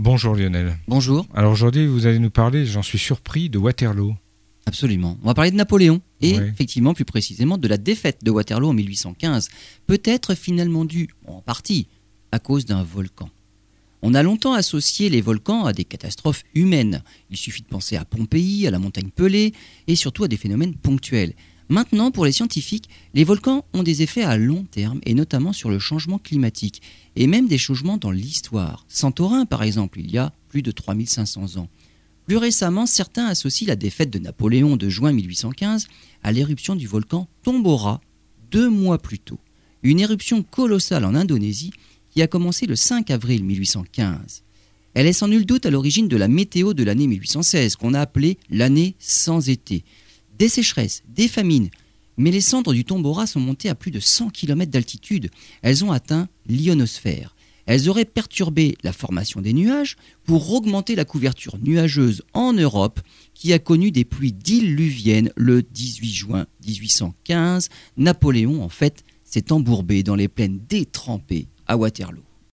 Bonjour Lionel. Bonjour. Alors aujourd'hui, vous allez nous parler, j'en suis surpris, de Waterloo. Absolument. On va parler de Napoléon et effectivement plus précisément de la défaite de Waterloo en 1815, peut-être finalement due en partie à cause d'un volcan. On a longtemps associé les volcans à des catastrophes humaines. Il suffit de penser à Pompéi, à la montagne Pelée et surtout à des phénomènes ponctuels. Maintenant, pour les scientifiques, les volcans ont des effets à long terme et notamment sur le changement climatique et même des changements dans l'histoire. Santorin, par exemple, il y a plus de 3500 ans. Plus récemment, certains associent la défaite de Napoléon de juin 1815 à l'éruption du volcan Tombora deux mois plus tôt. Une éruption colossale en Indonésie qui a commencé le 5 avril 1815. Elle est sans nul doute à l'origine de la météo de l'année 1816, qu'on a appelée l'année sans été des sécheresses, des famines. Mais les cendres du Tombora sont montées à plus de 100 km d'altitude. Elles ont atteint l'ionosphère. Elles auraient perturbé la formation des nuages pour augmenter la couverture nuageuse en Europe qui a connu des pluies diluviennes le 18 juin 1815. Napoléon, en fait, s'est embourbé dans les plaines détrempées à Waterloo.